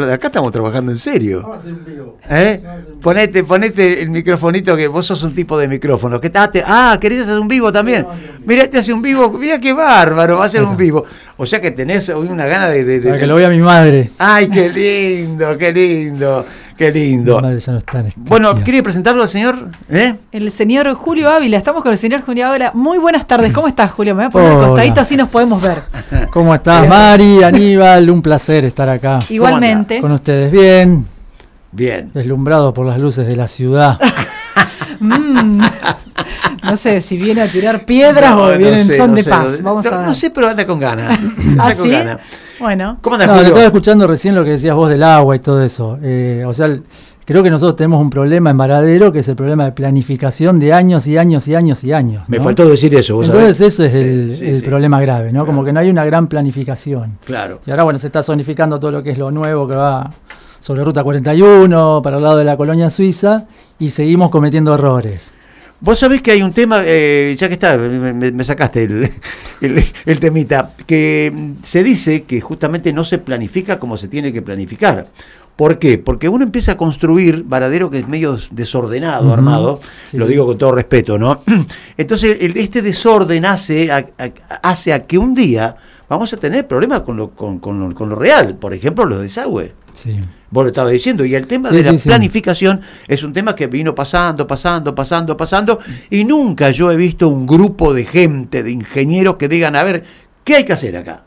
Acá estamos trabajando en serio. Vamos a hacer un vivo. ¿Eh? Ponete, ponete el microfonito que vos sos un tipo de micrófono. ¿Qué tal? Ah, ¿querés hacer un vivo también? Mirá, te hace un vivo. Mira qué bárbaro, va a ser un vivo. O sea que tenés hoy una gana de, de, Para que lo vea mi madre. Ay, qué lindo, qué lindo. Qué lindo. bueno, ¿quiere presentarlo al señor? ¿Eh? El señor Julio Ávila. Estamos con el señor Julio Ávila. Muy buenas tardes. ¿Cómo estás, Julio? Me voy a poner un costadito así nos podemos ver. ¿Cómo estás, Mari, Aníbal? Un placer estar acá. Igualmente. Con ustedes. Bien. Bien. Deslumbrado por las luces de la ciudad. Mm. No sé si viene a tirar piedras o viene en son de paz. Vamos a ver. no sé, pero anda con ganas. Anda ¿Ah, con ganas. Bueno. ¿Cómo andas, no, estaba escuchando recién lo que decías vos del agua y todo eso. Eh, o sea, creo que nosotros tenemos un problema en Varadero que es el problema de planificación de años y años y años y años. Me faltó decir eso. ¿vos Entonces eso es el, problema grave, ¿no? Como que no hay una gran planificación. Claro. Y ahora, bueno, se está zonificando todo lo que es lo nuevo que va sobre Ruta 41, para el lado de la colonia suiza, y seguimos cometiendo errores. Vos sabés que hay un tema, eh, ya que está, me, sacaste el, temita, que se dice que justamente no se planifica como se tiene que planificar. ¿Por qué? Porque uno empieza a construir Varadero que es medio desordenado, armado, lo digo con todo respeto, ¿no? Entonces, este desorden hace hace a que un día vamos a tener problemas con lo, con, con, con lo real, por ejemplo, los desagües. Sí. Vos lo estabas diciendo, y el tema de la planificación es un tema que vino pasando, pasando, pasando, pasando, y nunca yo he visto un grupo de gente, de ingenieros que digan, a ver, ¿qué hay que hacer acá?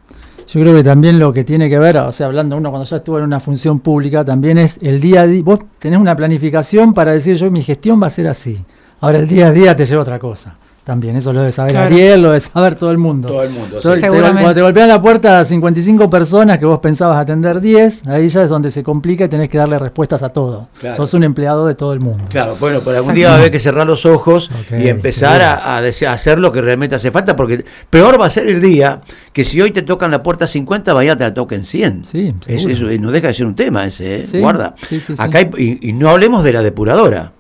Yo creo que también lo que tiene que ver, o sea, hablando uno cuando ya estuvo en una función pública, también es el día a día. Vos tenés una planificación para decir, yo mi gestión va a ser así. Ahora el día a día te lleva otra cosa. También, eso lo debe saber Ariel, lo debe saber todo el mundo. Todo el mundo, sí. cuando te golpean la puerta 55 personas que vos pensabas atender 10, ahí ya es donde se complica y tenés que darle respuestas a todo. Sos un empleado de todo el mundo. Claro, bueno, pero algún día va a haber que cerrar los ojos y empezar a, hacer lo que realmente hace falta, porque peor va a ser el día que si hoy te tocan la puerta 50, vaya te la toquen 100. Sí, eso, eso, no deja de ser un tema ese, ¿eh? guarda. Acá y no hablemos de la depuradora.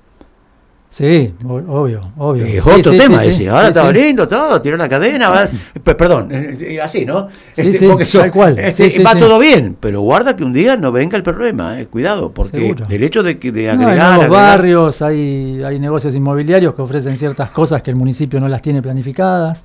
Sí, obvio, obvio. Es otro tema ese. Ahora está lindo todo, tiró la cadena, va, perdón, eh, eh, así, ¿no? Este, tal cual. Este, va todo bien, pero guarda que un día no venga el problema, eh, cuidado, porque el hecho de, de agregar. hay barrios, hay, hay negocios inmobiliarios que ofrecen ciertas cosas que el municipio no las tiene planificadas.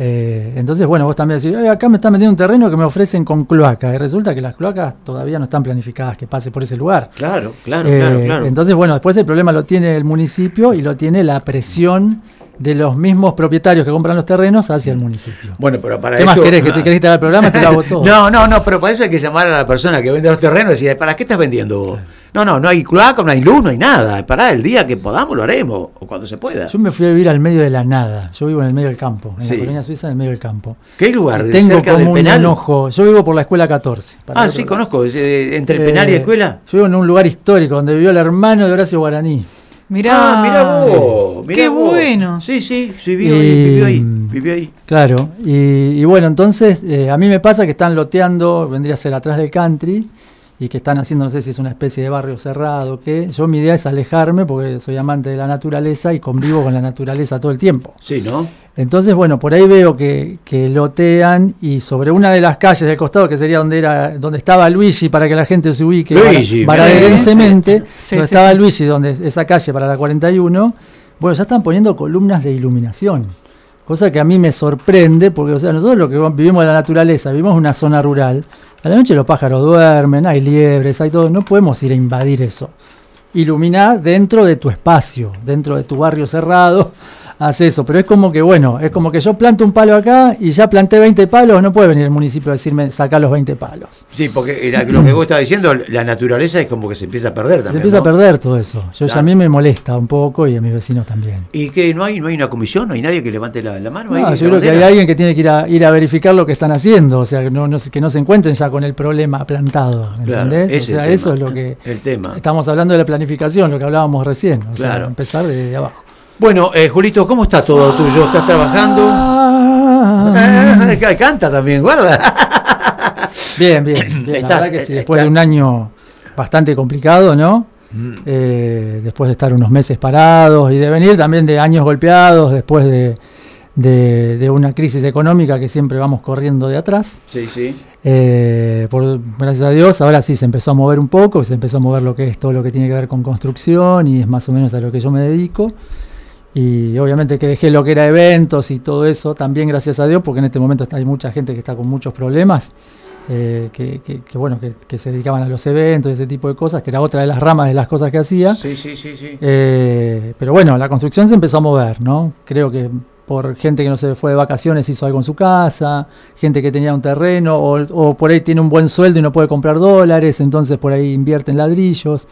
Eh, entonces, bueno, vos también decís, acá me están metiendo un terreno que me ofrecen con cloaca. Y resulta que las cloacas todavía no están planificadas que pase por ese lugar. Claro, claro, claro, eh, claro. Entonces, bueno, después el problema lo tiene el municipio y lo tiene la presión de los mismos propietarios que compran los terrenos hacia el municipio. Bueno, pero para ¿Qué más querés? ¿Que te querés al programa? Te lo hago todo. no, no, no, pero para eso hay que llamar a la persona que vende los terrenos y decir, ¿para qué estás vendiendo vos? No, no, no hay cloaca, no hay luz, no hay nada. Para el día que podamos lo haremos, o cuando se pueda. Yo me fui a vivir al medio de la nada. Yo vivo en el medio del campo, en la colonia suiza, en el medio del campo. ¿Qué lugar? tengo cerca como un enojo. Yo vivo por la escuela 14. ah, sí, conozco. Eh, ¿Entre el penal y la eh, escuela? Yo vivo en un lugar histórico donde vivió el hermano de Horacio Guaraní. Mirá, ah, mirá vos, qué bueno. Sí, sí, sí vivió, ahí, vivió ahí, vivió ahí. Claro, y, bueno, entonces eh, a mí me pasa que están loteando, vendría a ser atrás del country, y que están haciendo, no sé si es una especie de barrio cerrado, que yo mi idea es alejarme porque soy amante de la naturaleza y convivo con la naturaleza todo el tiempo. Sí, ¿no? Entonces, bueno, por ahí veo que, que lotean y sobre una de las calles del costado, que sería donde era donde estaba Luigi, para que la gente se ubique, Luigi, donde estaba Luigi, donde esa calle para la 41, bueno, ya están poniendo columnas de iluminación. Cosa que a mí me sorprende, porque o sea, nosotros lo que vivimos en la naturaleza, vivimos en una zona rural, a la noche los pájaros duermen, hay liebres, hay todo, no podemos ir a invadir eso. Ilumina dentro de tu espacio, dentro de tu barrio cerrado, hace eso. Pero es como que, bueno, es como que yo planto un palo acá y ya planté 20 palos, no puede venir el municipio a decirme saca los 20 palos. Sí, porque lo que vos estabas diciendo, la naturaleza es como que se empieza a perder también. Se empieza a perder todo eso. Yo, A mí me molesta un poco y a mis vecinos también. ¿Y que no hay no hay una comisión? ¿No hay nadie que levante la, mano? No, yo creo que hay alguien que tiene que ir a, ir a verificar lo que están haciendo, o sea, que no, que no se encuentren ya con el problema plantado, ¿entendés? o sea, eso es lo que... El tema. Estamos hablando de la planificación, lo que hablábamos recién, o sea, empezar de abajo. Bueno, eh, Julito, ¿cómo está todo tuyo? ¿Estás trabajando? Ah. Eh, canta también, guarda. Bien, bien. la verdad que sí, después de un año bastante complicado, ¿no? Mm. Eh, después de estar unos meses parados y de venir también de años golpeados, después de, de, una crisis económica que siempre vamos corriendo de atrás. Sí, sí. Eh, por, gracias a Dios, ahora sí se empezó a mover un poco, se empezó a mover lo que es todo lo que tiene que ver con construcción y es más o menos a lo que yo me dedico. Y obviamente que dejé lo que era eventos y todo eso, también gracias a Dios, porque en este momento hay mucha gente que está con muchos problemas, eh, que, bueno, que, se dedicaban a los eventos y ese tipo de cosas, que era otra de las ramas de las cosas que hacía. Sí, sí, sí, sí. Eh, pero bueno, la construcción se empezó a mover, ¿no? Creo que por gente que no se fue de vacaciones hizo algo en su casa, gente que tenía un terreno o, por ahí tiene un buen sueldo y no puede comprar dólares, entonces por ahí invierte en ladrillos.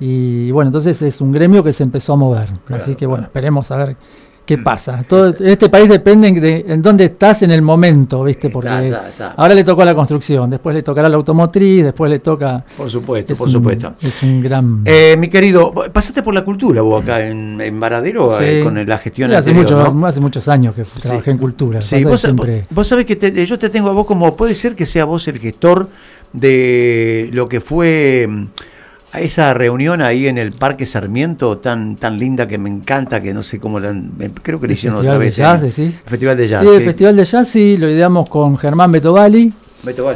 Y bueno, entonces es un gremio que se empezó a mover. Así que bueno, esperemos a ver qué pasa. Todo, en este país depende de en dónde estás en el momento, ¿viste? Porque ahora le tocó a la construcción, después le tocará a la automotriz, después le toca... Por supuesto, por supuesto. Es un gran... Eh, mi querido, pasaste por la cultura vos acá en, en Varadero eh, con la gestión sí, hace, mucho, hace muchos años que trabajé en cultura. Sí, vos, vos, sabés que yo te tengo a vos como, puede ser que sea vos el gestor de lo que fue a esa reunión ahí en el Parque Sarmiento tan tan linda que me encanta, que no sé cómo la creo que le hicieron otra vez. De jazz, decís? Festival de Jazz. Sí, el Festival de Jazz sí, lo ideamos con Germán Betovali,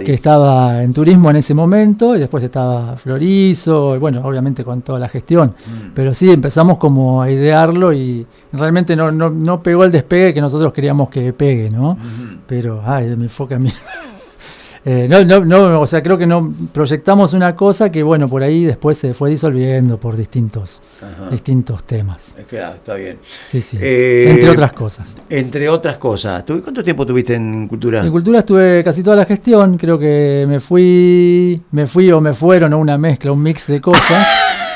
que estaba en turismo en ese momento, y después estaba Florizo, y bueno, obviamente con toda la gestión. Mm. Pero sí, empezamos como a idearlo y realmente no, no, no, pegó el despegue que nosotros queríamos que pegue, ¿no? Pero, ay, me enfoque a mí. Eh, no, no, no, o sea, creo que no proyectamos una cosa que, bueno, por ahí después se fue disolviendo por distintos, distintos temas. está bien. Sí, sí. Eh, entre otras cosas. Entre otras cosas. ¿Cuánto tiempo tuviste en Cultura? En Cultura estuve casi toda la gestión. Creo que me fui, me fui o me fueron, una mezcla, un mix de cosas.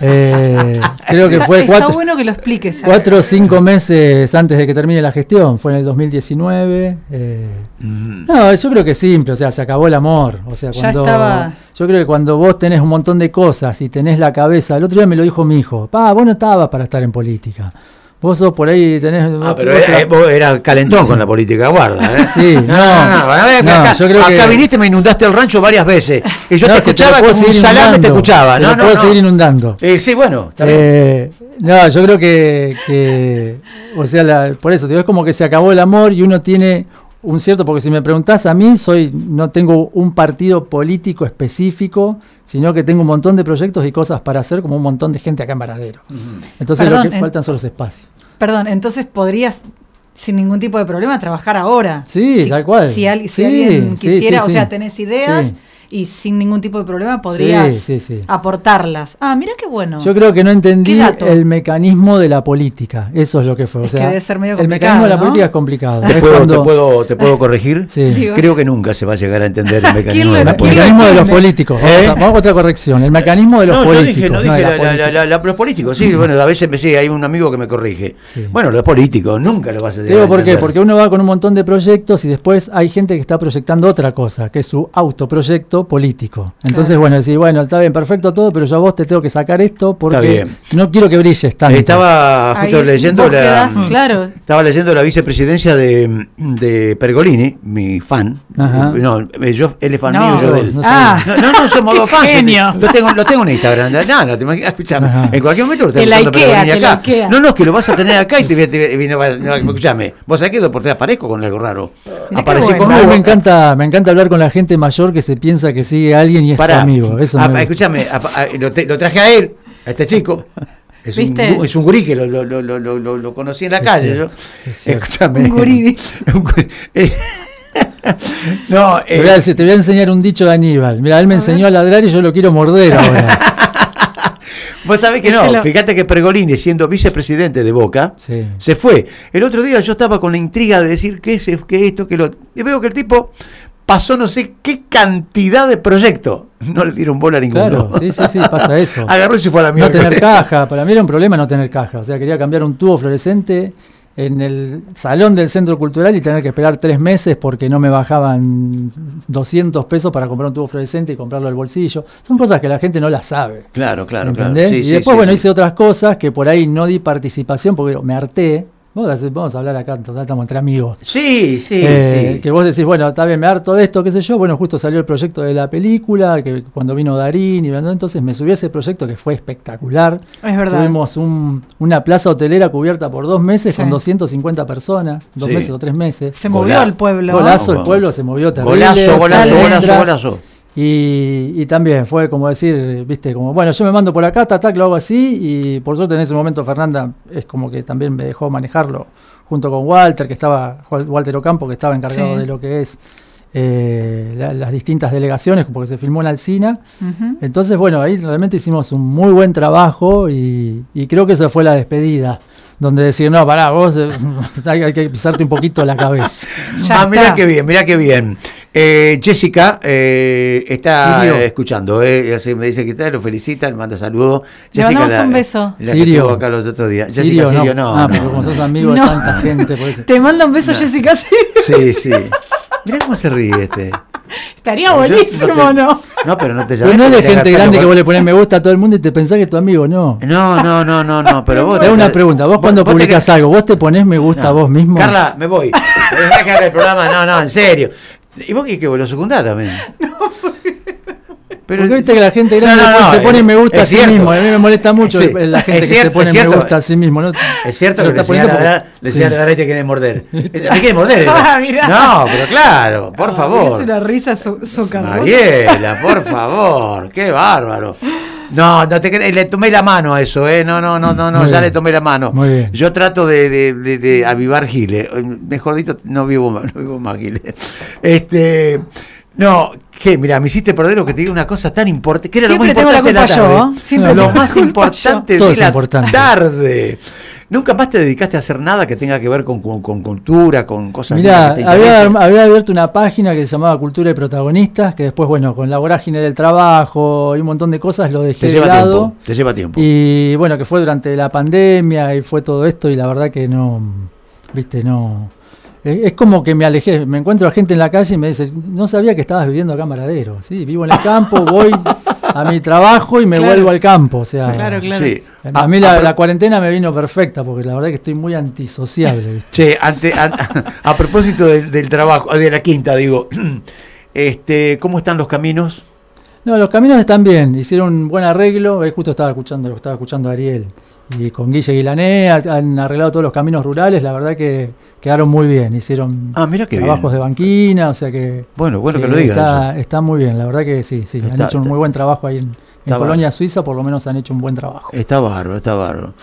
Eh, creo que fue cuatro, bueno que lo expliques. Cuatro o cinco meses antes de que termine la gestión, fue en el 2019. Eh, no, yo creo que es simple, o sea, se acabó el amor. O sea, cuando, yo creo que cuando vos tenés un montón de cosas y tenés la cabeza, el otro día me lo dijo mi hijo, pa, vos no estabas para estar en política. Vos sos por ahí, tenés. Ah, pero era, calentón con la política, guarda. ¿eh? Sí, no. no, no, acá, yo creo acá viniste, me inundaste el rancho varias veces. Y yo te escuchaba como un salame, te escuchaba. No, no, puedo seguir inundando. Eh, sí, bueno, está eh, No, yo creo que. que o sea, la, por eso, digo, es como que se acabó el amor y uno tiene un cierto, porque si me preguntás a mí, soy no tengo un partido político específico, sino que tengo un montón de proyectos y cosas para hacer, como un montón de gente acá en Varadero. Entonces lo que faltan son los espacios. Perdón, entonces podrías sin ningún tipo de problema trabajar ahora. Sí, tal cual. Si, alguien quisiera, o sea, tenés ideas y sin ningún tipo de problema podrías aportarlas. Ah, mira qué bueno. Yo creo que no entendí el mecanismo de la política. Eso es lo que fue. o sea, debe ser medio el mecanismo de la política es complicado. ¿Te, puedo, te, puedo, corregir? Creo que nunca se va a llegar a entender el mecanismo, de, la política. el mecanismo de los políticos. ¿Eh? Vamos, a, otra corrección. El mecanismo de los políticos. Yo dije, no dije los políticos. Sí, bueno, a veces me, sí, hay un amigo que me corrige. Bueno, los políticos nunca lo vas a decir. ¿Por qué? Porque uno va con un montón de proyectos y después hay gente que está proyectando otra cosa, que es su autoproyecto político. Entonces, bueno, decir, bueno, está bien, perfecto todo, pero yo a vos te tengo que sacar esto porque no quiero que brilles tanto. Estaba justo leyendo la, claro. estaba leyendo la vicepresidencia de, de Pergolini, mi fan. No, yo, él es fan mío, yo de él. Ah. No, no, somos dos fans. Lo tengo, lo tengo en Instagram. No, no, te imaginas, escuchame. En cualquier momento lo tengo en Pergolini acá. No, no, es que lo vas a tener acá y te, te, no, escuchame. Vos sabés que por te aparezco con algo raro. Aparecí con A mí me encanta, me encanta hablar con la gente mayor que se piensa que sigue a alguien y es amigo. Eso escúchame, lo, traje a él, a este chico. Es un, es un gurí que lo, lo, lo, lo, conocí en la calle. yo. Escúchame. Un gurí. no, te, voy a, eh, te, voy a, enseñar un dicho de Aníbal. Mira, él me enseñó a ladrar y yo lo quiero morder ahora. Vos sabés que no, fíjate que Pregolini, siendo vicepresidente de Boca, se fue. El otro día yo estaba con la intriga de decir qué es que esto, que lo. Y veo que el tipo pasó no sé qué cantidad de proyectos. No le dieron bola a ninguno. Claro, sí, sí, sí, pasa eso. Agarró y se fue a la mierda. No tener caja, para mí era un problema no tener caja. O sea, quería cambiar un tubo fluorescente en el salón del centro cultural y tener que esperar tres meses porque no me bajaban 200 pesos para comprar un tubo fluorescente y comprarlo al bolsillo. Son cosas que la gente no las sabe. Claro, claro, claro. y después, bueno, hice otras cosas que por ahí no di participación porque me harté vamos a hablar acá, estamos entre amigos. Sí, sí, eh, sí. Que vos decís, bueno, está bien, me harto de esto, qué sé yo. Bueno, justo salió el proyecto de la película, que cuando vino Darín y entonces me subí a ese proyecto que fue espectacular. Es verdad. Tuvimos una plaza hotelera cubierta por dos meses con 250 personas, dos meses o tres meses. Se movió el pueblo. Golazo, el pueblo se movió terrible. Golazo, golazo, golazo, golazo. Y, también fue como decir, viste, como, bueno, yo me mando por acá, tac, lo hago así, y por suerte en ese momento Fernanda es como que también me dejó manejarlo junto con Walter, que estaba, Walter Ocampo, que estaba encargado de lo que es eh, las distintas delegaciones, porque se filmó en Alcina. Entonces, bueno, ahí realmente hicimos un muy buen trabajo y, y creo que esa fue la despedida donde decir, no, pará, vos hay, que pisarte un poquito la cabeza. ah, mira qué bien, mira qué bien. Eh, Jessica eh, está escuchando, eh, así me dice que está, lo felicita, le manda saludos. Le mandamos un beso. La Sirio. acá los otros días. Jessica Sirio, no. Ah, pero como sos amigo de tanta gente. Te manda un beso, Jessica Sí, sí. Mira cómo se ríe este. Estaría buenísimo, ¿no? No, pero no te llames. Pero no es de gente grande que vos le pones me gusta a todo el mundo y te pensás que es tu amigo, no. No, no, no, no, no, pero vos. Te hago una pregunta, vos, cuando publicas algo, ¿vos te pones me gusta a vos mismo? Carla, me voy. Me que haga el programa, no, no, en serio. ¿Y vos qué, que vos lo secundás también? No, pero, Porque viste que la gente grande se pone me gusta a sí mismo. A mí me molesta mucho la gente que se pone me gusta a sí mismo. ¿no? Es cierto que le decía a la te quiere morder. Me quiere morder. Ah, no, pero claro, por favor. Es una risa su Mariela, por favor. Qué bárbaro. No, no te, le tomé la mano a eso, ¿eh? No, no, no, no, no ya le tomé la mano. Muy bien. Yo trato de, de, de, avivar giles. Mejor dicho, no vivo, no vivo más giles. Este. No, que mira, me hiciste perder lo que te digo una cosa tan importante, que era lo más importante de la tarde. lo más importante de la tarde. ¿Nunca más te dedicaste a hacer nada que tenga que ver con, cultura, con cosas Mirá, que te había, había abierto una página que se llamaba Cultura y Protagonistas, que después, bueno, con la vorágine del trabajo y un montón de cosas lo dejé de lado. Tiempo, te lleva tiempo. Y bueno, que fue durante la pandemia y fue todo esto y la verdad que no, viste, no es como que me alejé, me encuentro a gente en la calle y me dice, no sabía que estabas viviendo acá en Maradero. Sí, vivo en el campo, voy a mi trabajo y me vuelvo al campo. O sea, claro, claro. a mí la, cuarentena me vino perfecta porque la verdad que estoy muy antisociable. Che, ante, a, propósito del, trabajo, de la quinta, digo, este, ¿cómo están los caminos? No, los caminos están bien, hicieron un buen arreglo, justo estaba escuchando, lo estaba escuchando Ariel. Y con Guille Guilané han arreglado todos los caminos rurales, la verdad que quedaron muy bien, hicieron ah, mira trabajos de banquina, o sea que... Bueno, bueno que, lo digas. Está, muy bien, la verdad que sí, sí, han hecho un muy buen trabajo ahí en, en Colonia, Suiza, por lo menos han hecho un buen trabajo. Está barro, está barro.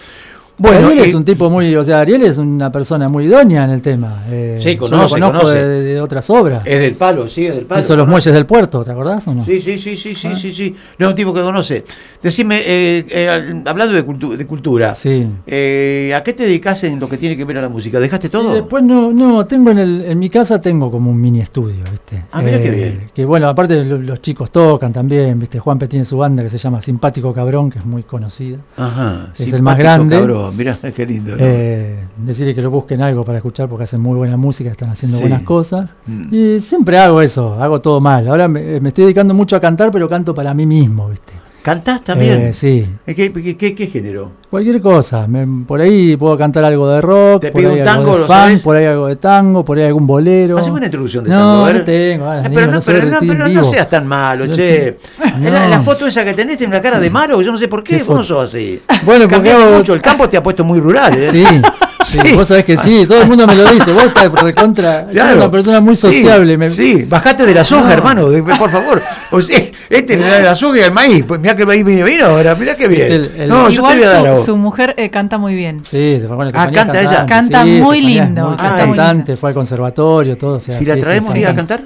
Bueno, Ariel es un tipo muy, o sea, Ariel es una persona muy idónea en el tema. Eh, sí, conoce, lo conozco De, otras obras. Es del palo, sí, es del palo. Eso, los muelles del puerto, ¿te acordás o no? Sí, sí, sí, sí, sí, ah. sí, sí. No es un tipo que conoce. Decime, eh, eh, hablando de, de cultura, sí. Eh, ¿a qué te dedicas en lo que tiene que ver a la música? ¿Dejaste todo? después no, no, tengo en, el, en mi casa tengo como un mini estudio, ¿viste? Ah, mira qué bien. Que bueno, aparte los, chicos tocan también, ¿viste? Juan tiene su banda que se llama Simpático Cabrón, que es muy conocida. Ajá, es el más grande. Cabrón, mirá, qué lindo. Eh, decirle que lo busquen algo para escuchar porque hacen muy buena música, están haciendo buenas cosas. Mm. Y siempre hago eso, hago todo mal. Ahora me, me, estoy dedicando mucho a cantar, pero canto para mí mismo, ¿viste? ¿Cantás también? Eh, sí. ¿Qué, qué, género? Cualquier cosa. por ahí puedo cantar algo de rock, por ahí tango, algo de funk, por ahí algo de tango, por ahí algún bolero. Hacemos una introducción de tango. No, no tengo. Eh, pero, no, pero, no, seas tan malo, che. La, foto esa que tenés tiene una cara de malo, yo no sé por qué, vos no sos así. Bueno, porque hago... mucho. El campo te ha puesto muy rural. ¿eh? Sí. Sí, vos sabés que sí, todo el mundo me lo dice. Vos estás recontra. Claro. una persona muy sociable. Sí, bajate de la soja, hermano, por favor. O sea, este le da la soja y el maíz. Pues mirá que el maíz viene bien ahora, mirá que bien. no, Igual yo te voy a su, su, mujer eh, canta muy bien. Sí, bueno, ah, canta ella. Canta muy lindo. Muy ah, cantante, fue al conservatorio, todo. O sea, si la traemos sí, a cantar.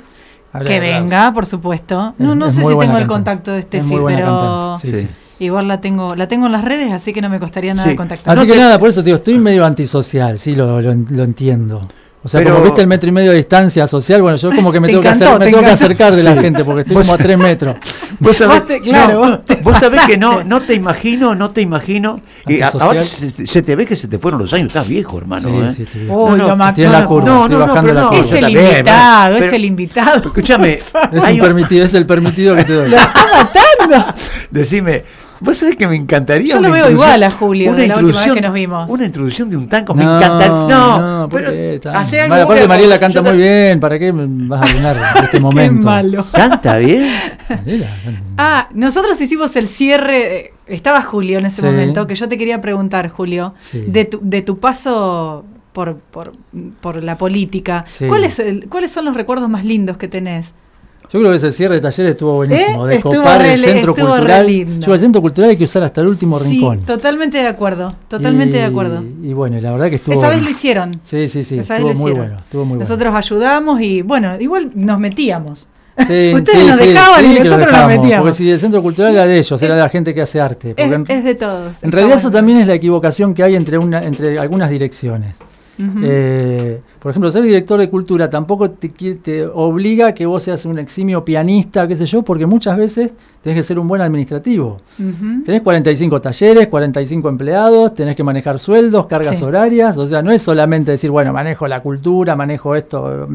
Que venga, por supuesto. No, no sé si tengo el contacto de este pero. Sí, sí. Igual la tengo, la tengo en las redes, así que no me costaría nada contactar. Así que nada, por eso digo, estoy medio antisocial, sí, lo, lo, lo entiendo. O sea, como viste el metro y medio de distancia social, bueno, yo como que me, tengo, que, acercar de la gente porque estoy como a tres metros. Vos sabés, claro, vos, sabés que no, no te imagino, no te imagino. Y ahora se, te ve que se te fueron los años, estás viejo, hermano. Sí, ¿eh? sí, estoy viejo. no, no, estoy en la curva, no, estoy bajando la curva. Es el invitado, es el invitado. Escúchame. Es, permitido, es el permitido que te doy. Lo está matando Decime, Vos sabés que me encantaría. Yo lo veo igual a Julio, de la última vez que nos vimos. Una introducción de un tango, me encantaría. No, no pero hace algo. Aparte, Mariela canta muy bien, ¿para qué vas a arruinar este momento? Qué malo. ¿Canta bien? ah, nosotros hicimos el cierre. Estaba Julio en ese momento, que yo te quería preguntar, Julio, de, tu, de tu paso por, por, por la política. ¿Cuáles, ¿Cuáles son los recuerdos más lindos que tenés? Yo creo que ese cierre de taller estuvo buenísimo, ¿Eh? de copar el centro cultural. Yo el centro cultural hay que usar hasta el último sí, rincón. Totalmente de acuerdo, totalmente de acuerdo. Y bueno, la verdad que estuvo. Esa vez lo hicieron. Sí, sí, sí. estuvo, muy bueno, estuvo muy Nosotros ayudamos y bueno, igual nos metíamos. Sí, Ustedes nos dejaban y nosotros nos metíamos. Porque si el centro cultural era de ellos, era de la gente que hace arte. Es, de todos. En realidad, eso también es la equivocación que hay entre, una, entre algunas direcciones. Eh, por ejemplo, ser director de cultura tampoco te, obliga a que vos seas un eximio pianista, qué sé yo, porque muchas veces tenés que ser un buen administrativo. Tenés 45 talleres, 45 empleados, tenés que manejar sueldos, cargas horarias, o sea, no es solamente decir, bueno, manejo la cultura, manejo esto.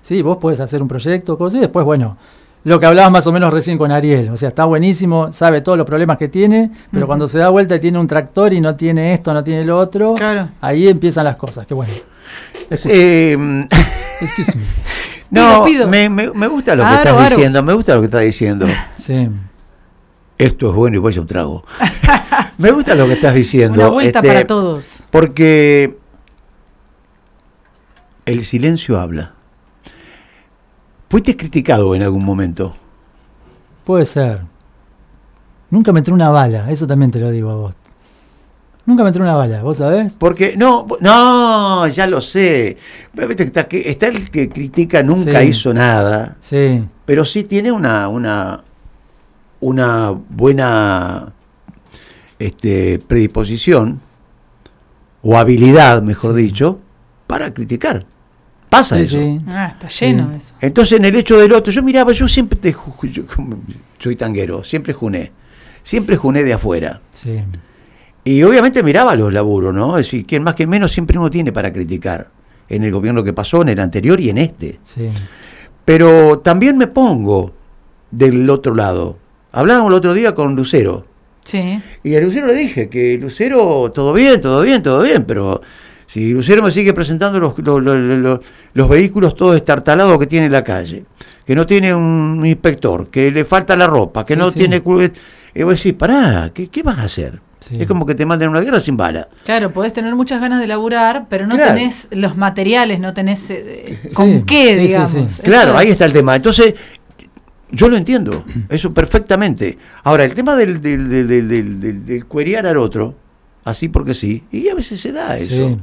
sí, vos podés hacer un proyecto, cosas, y después, bueno, lo que hablabas más o menos recién con Ariel. O sea, está buenísimo, sabe todos los problemas que tiene, pero cuando se da vuelta y tiene un tractor y no tiene esto, no tiene lo otro, ahí empiezan las cosas. Qué bueno. Eh, no, me, me, gusta lo que estás diciendo, me gusta lo que estás diciendo. Sí. Esto es bueno y voy a un trago. me gusta lo que estás diciendo. Una vuelta este, para todos. Porque el silencio habla. ¿Fuiste criticado en algún momento? Puede ser. Nunca me entró una bala, eso también te lo digo a vos. Nunca me entró una bala, ¿vos sabés? Porque, no, no, ya lo sé. Está, está el que critica nunca hizo nada. Sí. Pero sí tiene una, una, una buena este, predisposición, o habilidad, mejor dicho, para criticar. Pasa eso. Ah, está lleno de eso. Entonces, en el hecho del otro, yo miraba, yo siempre te, yo, soy tanguero, siempre juné. Siempre juné de afuera. Sí. Y obviamente miraba los laburos, ¿no? Es decir, quien más que menos siempre uno tiene para criticar. En el gobierno que pasó, en el anterior y en este. Sí. Pero también me pongo del otro lado. Hablábamos el otro día con Lucero. Sí. Y a Lucero le dije que Lucero, todo bien, todo bien, todo bien, pero si Lucero me sigue presentando los, los, vehículos todos estartalados que tiene en la calle, que no tiene un inspector, que le falta la ropa, que no tiene... Y vos decís, pará, ¿qué, qué vas a hacer? Es como que te manden una guerra sin bala. Claro, podés tener muchas ganas de laburar, pero no tenés los materiales, no tenés eh, con qué, digamos. Claro, ahí está el tema. Entonces, yo lo entiendo, eso perfectamente. Ahora, el tema del, del, del, del, del cuerear al otro, así porque sí, y a veces se da eso.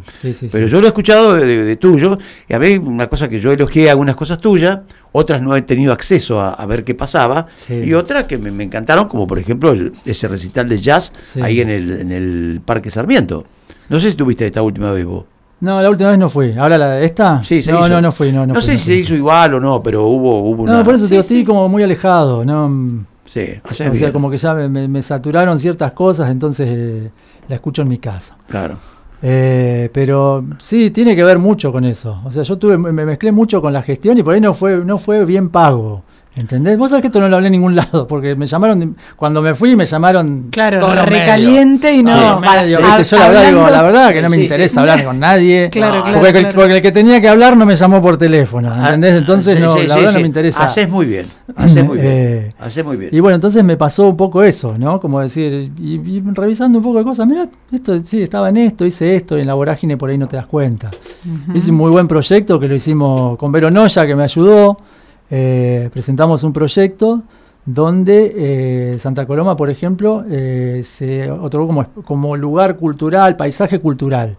Pero yo lo he escuchado de, tuyo, y a ver, una cosa que yo elogié algunas cosas tuyas, otras no he tenido acceso a, ver qué pasaba, y otras que me, encantaron, como por ejemplo ese recital de jazz ahí en el, en el Parque Sarmiento. No sé si tuviste esta última vez vos. No, la última vez no fui. ¿Ahora la de esta? Sí, se no, hizo. no, no fui. No, no, sé si se hizo igual o no, pero hubo, hubo una. No, por eso te estoy como muy alejado. ¿no? Sí, o sea, como que ya me, saturaron ciertas cosas, entonces eh, la escucho en mi casa. Claro. Eh, pero sí, tiene que ver mucho con eso. O sea, yo tuve, me mezclé mucho con la gestión y por ahí no fue, no fue bien pago. ¿Entendés? Vos sabés que esto no lo hablé en ningún lado, porque me llamaron, cuando me fui me llamaron. Claro, recaliente y no. yo la verdad digo, la verdad que no me interesa hablar con nadie. Claro, claro, porque, El, que tenía que hablar no me llamó por teléfono, ah, ¿entendés? Entonces, no, la verdad no me interesa. Haces muy bien, haces muy bien. Eh, muy bien. Y bueno, entonces me pasó un poco eso, ¿no? Como decir, y, revisando un poco de cosas, mira, esto sí, estaba en esto, hice esto, y en la vorágine por ahí no te das cuenta. Hice un muy buen proyecto que lo hicimos con Vero Noya, que me ayudó. Eh, presentamos un proyecto donde eh, Santa Coloma, por ejemplo, eh, se otorgó como, como, lugar cultural, paisaje cultural.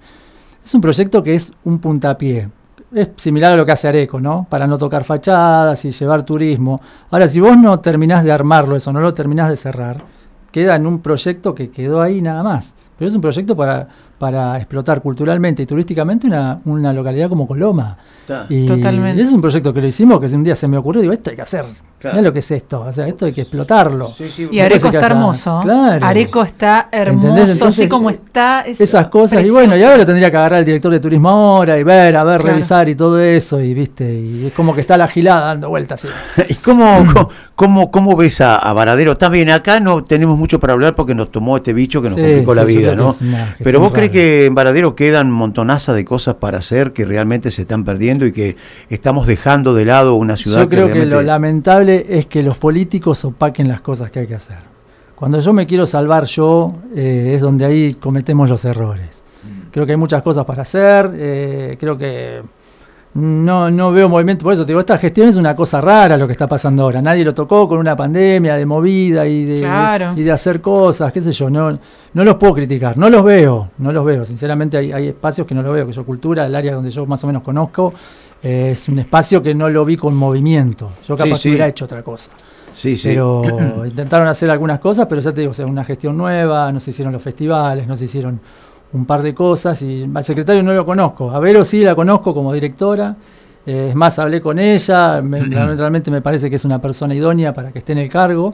Es un proyecto que es un puntapié. Es similar a lo que hace Areco, ¿no? Para no tocar fachadas y llevar turismo. Ahora, si vos no terminás de armarlo, eso no lo terminás de cerrar, queda en un proyecto que quedó ahí nada más. Pero es un proyecto para, para explotar culturalmente y turísticamente una, una localidad como Coloma. Y Totalmente. ese es un proyecto que lo hicimos, que un día se me ocurrió, digo, esto hay que hacer. Claro. lo que es esto, o sea, esto hay que explotarlo. y Areco está hermoso. Claro. Areco está hermoso, así como está. esas cosas, y bueno, y ahora lo tendría que agarrar el director de turismo ahora y ver, a ver, revisar y todo eso, y viste, y es como que está la gilada dando vueltas. ¿Y cómo, cómo, cómo, ves a, a, Varadero? También acá no tenemos mucho para hablar porque nos tomó este bicho que nos complicó la vida, ¿no? Pero vos crees que en Varadero quedan montonaza de cosas para hacer que realmente se están perdiendo y que estamos dejando de lado una ciudad Yo creo que, lo lamentable es que los políticos opaquen las cosas que hay que hacer. Cuando yo me quiero salvar yo, eh, es donde ahí cometemos los errores. Mm. Creo que hay muchas cosas para hacer, eh, creo que no, no veo movimiento, por eso te digo, esta gestión es una cosa rara lo que está pasando ahora. Nadie lo tocó con una pandemia de movida y de, y de hacer cosas, qué sé yo. No, no los puedo criticar, no los veo, no los veo. Sinceramente hay, hay espacios que no lo veo, que yo cultura, el área donde yo más o menos conozco, eh, es un espacio que no lo vi con movimiento. Yo capaz hubiera hecho otra cosa. Sí, sí. Pero intentaron hacer algunas cosas, pero ya te digo, o sea, una gestión nueva, no se hicieron los festivales, no se hicieron un par de cosas y al secretario no lo conozco. A Vero sí la conozco como directora. Eh, es más, hablé con ella, realmente me parece que es una persona idónea para que esté en el cargo.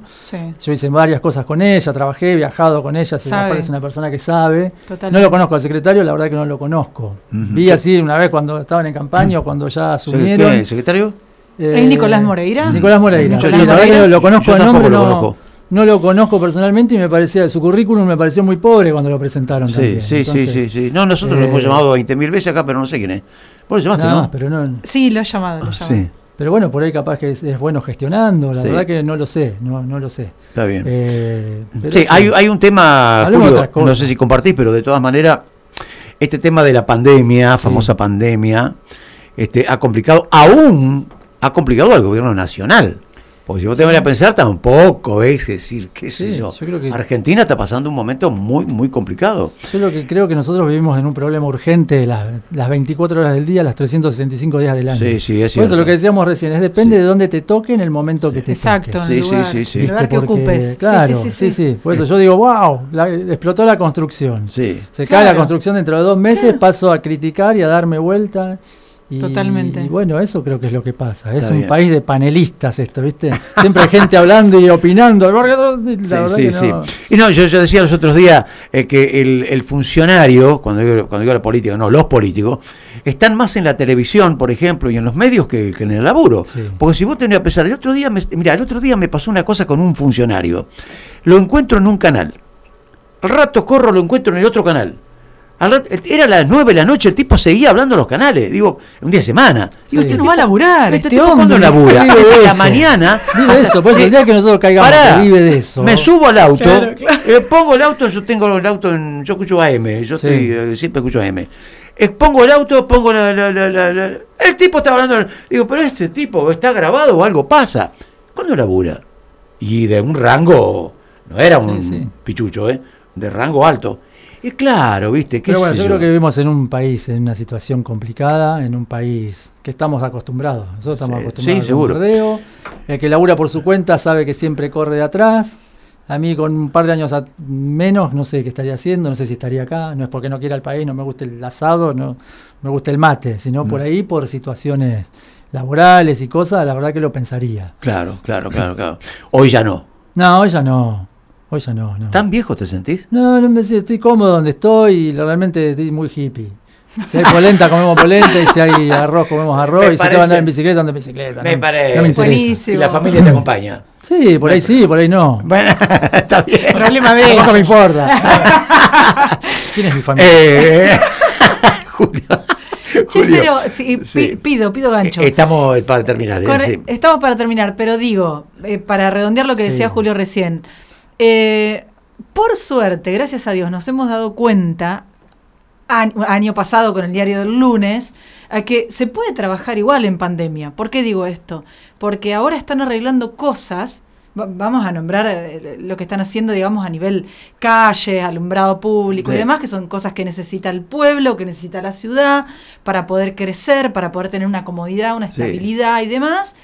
Yo hice varias cosas con ella, trabajé, viajado con ella, se me parece una persona que sabe. No lo conozco al secretario, la verdad que no lo conozco. Vi así una vez cuando estaban en campaña o cuando ya asumieron. ¿El secretario? ¿Es Nicolás Moreira? Nicolás Moreira, la verdad que lo, conozco de nombre, no, no lo conozco personalmente y me parecía, su currículum me pareció muy pobre cuando lo presentaron. Sí, sí, sí, sí, sí. No, nosotros lo hemos eh, llamado 20.000 veces acá, pero no sé quién es. Vos lo llamaste, ¿no? Pero no sí, lo he llamado, lo he llamado. Sí. Pero bueno, por ahí capaz que es, bueno gestionando, la verdad que no lo sé, no, no lo sé. Está bien. Eh, sí, Hay, hay, un tema, Julio, no sé si compartís, pero de todas maneras, este tema de la pandemia, famosa pandemia, este, ha complicado, aún ha complicado al gobierno nacional. Porque si vos te vas a pensar, tampoco es decir, qué sé yo. Argentina está pasando un momento muy, muy complicado. Yo lo que creo que nosotros vivimos en un problema urgente las, las 24 horas del día, las 365 días del año. Sí, sí, es Por eso lo que decíamos recién, es depende de dónde te toque en el momento que te Exacto, toque. Exacto, sí, sí, sí. El lugar que ocupes. Claro, sí, sí, Por eso yo digo, wow, explotó la construcción. Sí. Se cae la construcción dentro de dos meses, paso a criticar y a darme vuelta. Totalmente. Y bueno, eso creo que es lo que pasa. Es un país de panelistas esto, ¿viste? Siempre hay gente hablando y opinando. La sí, sí, sí. Y no, yo, yo, decía los otros días eh, que el, funcionario, cuando digo, cuando digo la política, no, los políticos, están más en la televisión, por ejemplo, y en los medios que, en el laburo. Porque si vos tenés a pensar, el otro día, me, mira, el otro día me pasó una cosa con un funcionario. Lo encuentro en un canal. Al rato corro, lo encuentro en el otro canal era las 9 de la noche, el tipo seguía hablando en los canales. Digo, un día de semana. Digo, usted no va a laburar. Este, este hombre labura. Vive de la mañana. Vive de eso, pues el día que nosotros caigamos, vive de eso. Me subo al auto, eh, pongo el auto, yo tengo el auto en. Yo escucho AM, yo estoy, eh, siempre escucho AM. Expongo el auto, pongo la, El tipo está hablando. Digo, pero este tipo está grabado o algo pasa. ¿Cuándo labura? Y de un rango. No era un pichucho, ¿eh? De rango alto. Y claro, viste. Pero bueno, yo, creo que vivimos en un país, en una situación complicada, en un país que estamos acostumbrados. Nosotros estamos acostumbrados sí, seguro. El que labura por su cuenta sabe que siempre corre de atrás. A mí con un par de años menos no sé qué estaría haciendo, no sé si estaría acá, no es porque no quiera el país, no me gusta el asado, no me gusta el mate, sino por ahí por situaciones laborales y cosas, la verdad que lo pensaría. Claro, claro, claro, claro. Hoy ya no. No, hoy ya no. Hoy ya no, no. ¿Tan viejo te sentís? No, no me estoy cómodo donde estoy y realmente estoy muy hippie. Si hay polenta, comemos polenta, y si hay arroz, comemos arroz, y si te van a andar en bicicleta, ando en bicicleta. Me parece. No me interesa. Y la familia te acompaña. Sí, por ahí sí, por ahí no. Bueno, está bien. Problema de No me importa. ¿Quién es mi familia? Eh, Julio. Che, pero sí, pido, pido gancho. Estamos para terminar. ¿eh? Estamos para terminar, pero digo, eh, para redondear lo que decía Julio recién, eh, por suerte, gracias a Dios, nos hemos dado cuenta, año pasado con el diario del lunes, a que se puede trabajar igual en pandemia. ¿Por qué digo esto? Porque ahora están arreglando cosas vamos a nombrar eh, lo que están haciendo, digamos, a nivel calle, alumbrado público y demás, que son cosas que necesita el pueblo, que necesita la ciudad, para poder crecer, para poder tener una comodidad, una estabilidad y demás.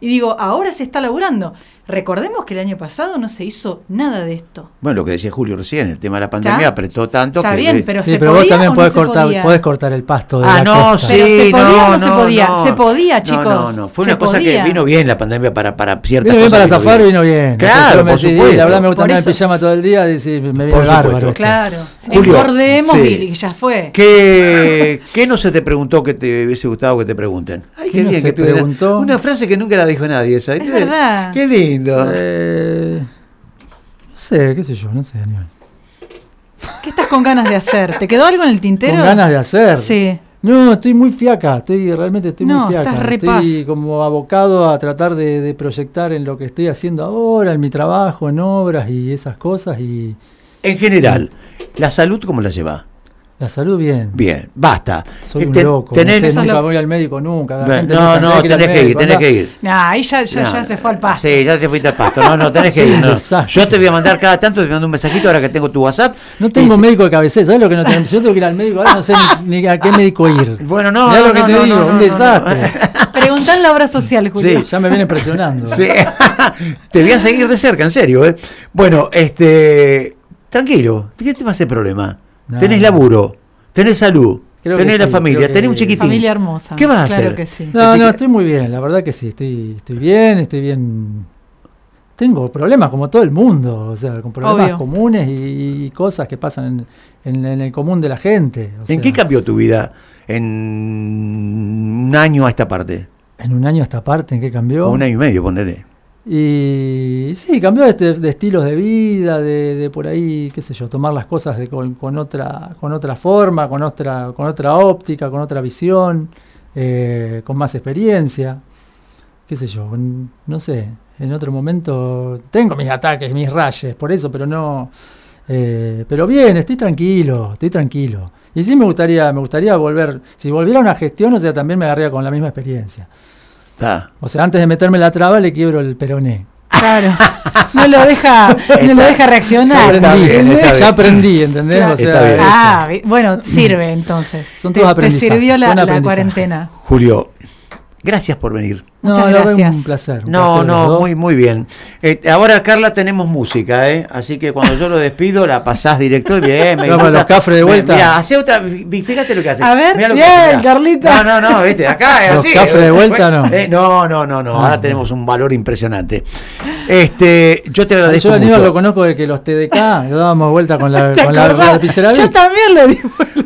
Y digo, ahora se está laburando. Recordemos que el año pasado no se hizo nada de esto. Bueno, lo que decía Julio recién, el tema de la pandemia apretó tanto Está bien, pero, sí, pero vos también podés cortar, podés cortar el pasto de ah, la no, costa. Sí, pero se podía no, no, se podía. se podía, chicos. No, no, no. Fue una cosa que vino bien la pandemia para, para ciertas vino bien para zafar, vino bien. Claro, por supuesto. La verdad me gusta andar en pijama todo el día y me viene bárbaro. Claro. Engordemos y ya fue. ¿Qué, ¿Qué no se te preguntó que te hubiese gustado que te pregunten? Ay, qué bien que preguntó? Una frase que nunca la dijo nadie esa. Es verdad. Qué lindo. Eh, no sé, qué sé yo, no sé, Daniel. ¿Qué estás con ganas de hacer? ¿Te quedó algo en el tintero? Con ganas de hacer. Sí. No, estoy muy fiaca, estoy realmente estoy no, muy fiaca. Estás estoy como abocado a tratar de, de, proyectar en lo que estoy haciendo ahora, en mi trabajo, en obras y esas cosas. y En general, ¿la salud cómo la lleva? La salud bien. Bien, basta. Soy un loco. Tenés, no sé, nunca lo... voy al médico, nunca. La gente no, no, tenés que ir, tenés que ir. Nah, ahí ya, ya, no, ya, se fue al pasto. Sí, ya se fuiste al pasto. No, no, tenés que ir. No. Yo te voy a mandar cada tanto, te mando un mensajito ahora que tengo tu WhatsApp. No tengo médico de cabecera, ¿sabes lo que no tengo? Yo tengo que ir al médico, ahora no sé ni, ni a qué médico ir. Bueno, no, Mirá no, lo que no, te no, digo, no, un desastre. Preguntá en la obra social, Julio. Sí, ya me viene presionando. Sí. te voy a seguir de cerca, en serio. ¿eh? Bueno, este. Tranquilo, ¿qué te va a hacer problema? No, tenés laburo, tenés salud, Creo tenés la sí, familia, tenés un chiquitín. Familia hermosa. ¿Qué vas a claro hacer? que sí. No, no, estoy muy bien, la verdad que sí, estoy, estoy bien, estoy bien. Tengo problemas como todo el mundo, o sea, con problemas Obvio. comunes y, y cosas que pasan en, en- en el común de la gente. o ¿En sea, qué cambió tu vida en un año a esta parte? En un año a esta parte, ¿en qué cambió? O un año y medio, ponele. Y sí, cambió este, de estilos de vida, de, de por ahí, qué sé yo, tomar las cosas de, con, con otra, con otra forma, con otra, con otra óptica, con otra visión, eh, con más experiencia, qué sé yo, no sé, en otro momento tengo mis ataques, mis rayes, por eso, pero no, eh, pero bien, estoy tranquilo, estoy tranquilo. Y sí me gustaría, me gustaría volver, si volviera a una gestión, o sea, también me agarraría con la misma experiencia. Está. O sea, antes de meterme la traba le quiebro el peroné. Claro. No lo deja, no lo deja Ya reaccionar. Está aprendí, bien, está ya aprendí, ¿entendés? Claro. O sea, Está bien. eso. Ah, bueno, sirve entonces. Son te, todos te aprendizajes, sirvió la, cuarentena. Julio, gracias por venir. No, Muchas gracias. un placer. un No, placer no, muy, muy bien. Eh, ahora, Carla, tenemos música, ¿eh? Así que cuando yo lo despido, la pasás directo y bien. Me Vamos, gusta. los cafres de vuelta. Mira, hace otra. Fíjate lo que hace. A ver, bien, hace. Carlita. No, no, no, viste, acá es Los así. cafres de vuelta, no. Eh, no, no, no, no. Ah, Ahora no. tenemos un valor impresionante. Este, yo te agradezco Yo mucho. lo conozco de que los TDK lo dábamos vuelta con la, ¿Te con la, la Yo también le di vuelta.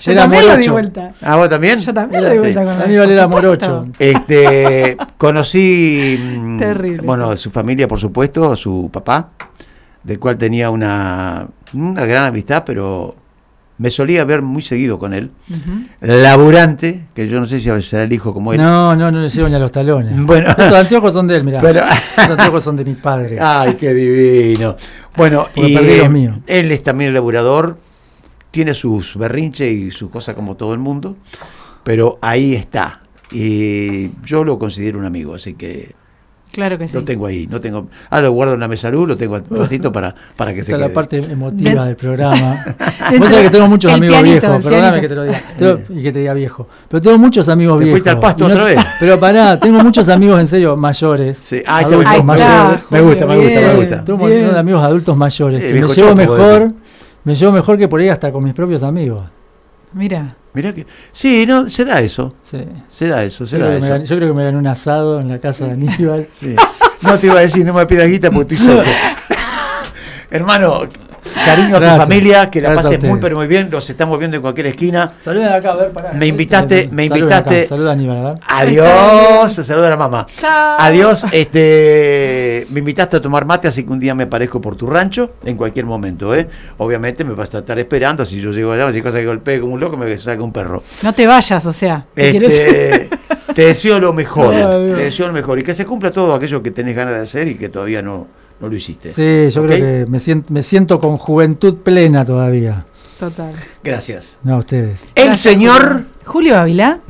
Yo Era también le di morocho. vuelta. ¿A vos también? Yo también Era- le di sí. vuelta con la Aníbal era morocho. Este, conocí, mm, Terrible. bueno, su familia, por supuesto, su papá, del cual tenía una, una gran amistad, pero me solía ver muy seguido con él. Laburante, que yo no sé si será el hijo como él. No, no, no le llevo ni a los talones. Bueno. Estos anteojos son de él, mirá. Pero- Estos anteojos son de mi padre. Ay, qué divino. Bueno, Porque y los eh, él es también laburador, tiene sus berrinches y sus cosas como todo el mundo, pero ahí está. Y yo lo considero un amigo, así que Claro que sí. Lo tengo ahí, no tengo. Ahora lo guardo en la mesa luz, lo tengo un ratito para, para que se Esta es la quede. parte emotiva del programa. Vos sabés que tengo muchos el amigos pianito, viejos, perdóname que te lo diga. Tengo- y que te diga viejo. Pero tengo muchos amigos ¿Te viejos. fuiste al pasto no- otra vez? Pero pará, tengo muchos amigos en serio mayores. Sí, ah, está adultos mayores. está, Me gusta, me gusta, me gusta. Tengo un montón de amigos adultos mayores. Sí, que me llevo mejor, me llevo mejor que por ahí hasta con mis propios amigos. Mira. Mirá que. Sí, no, se da eso. Sí. Se da eso, se da eso. gané, yo creo que me gané un asado en la casa de Aníbal. Sí. No te iba a decir, no me pidas guita porque estoy solo. Hermano, cariño a tu familia, que la Gracias pases muy pero muy bien, los estamos viendo en cualquier esquina. Saluden acá, a ver, pará. Me invitaste- me invitaste- Saluda a Aníbal, a ver. Adiós, saluda a la mamá. Chao. Adiós, este, me invitaste a tomar mate, así que un día me aparezco por tu rancho, en cualquier momento, ¿eh? Obviamente me vas a estar esperando, si yo llego allá, si cosa que golpee como un loco, me saca un perro. No te vayas, o sea. Este, te deseo lo mejor, te deseo lo mejor, y que se cumpla todo aquello que tenés ganas de hacer y que todavía no, no lo hiciste. Sí, yo creo que me siento, me siento con juventud plena todavía. Total. Gracias. No, ustedes. El Gracias, señor... Julio. Julio Ávila.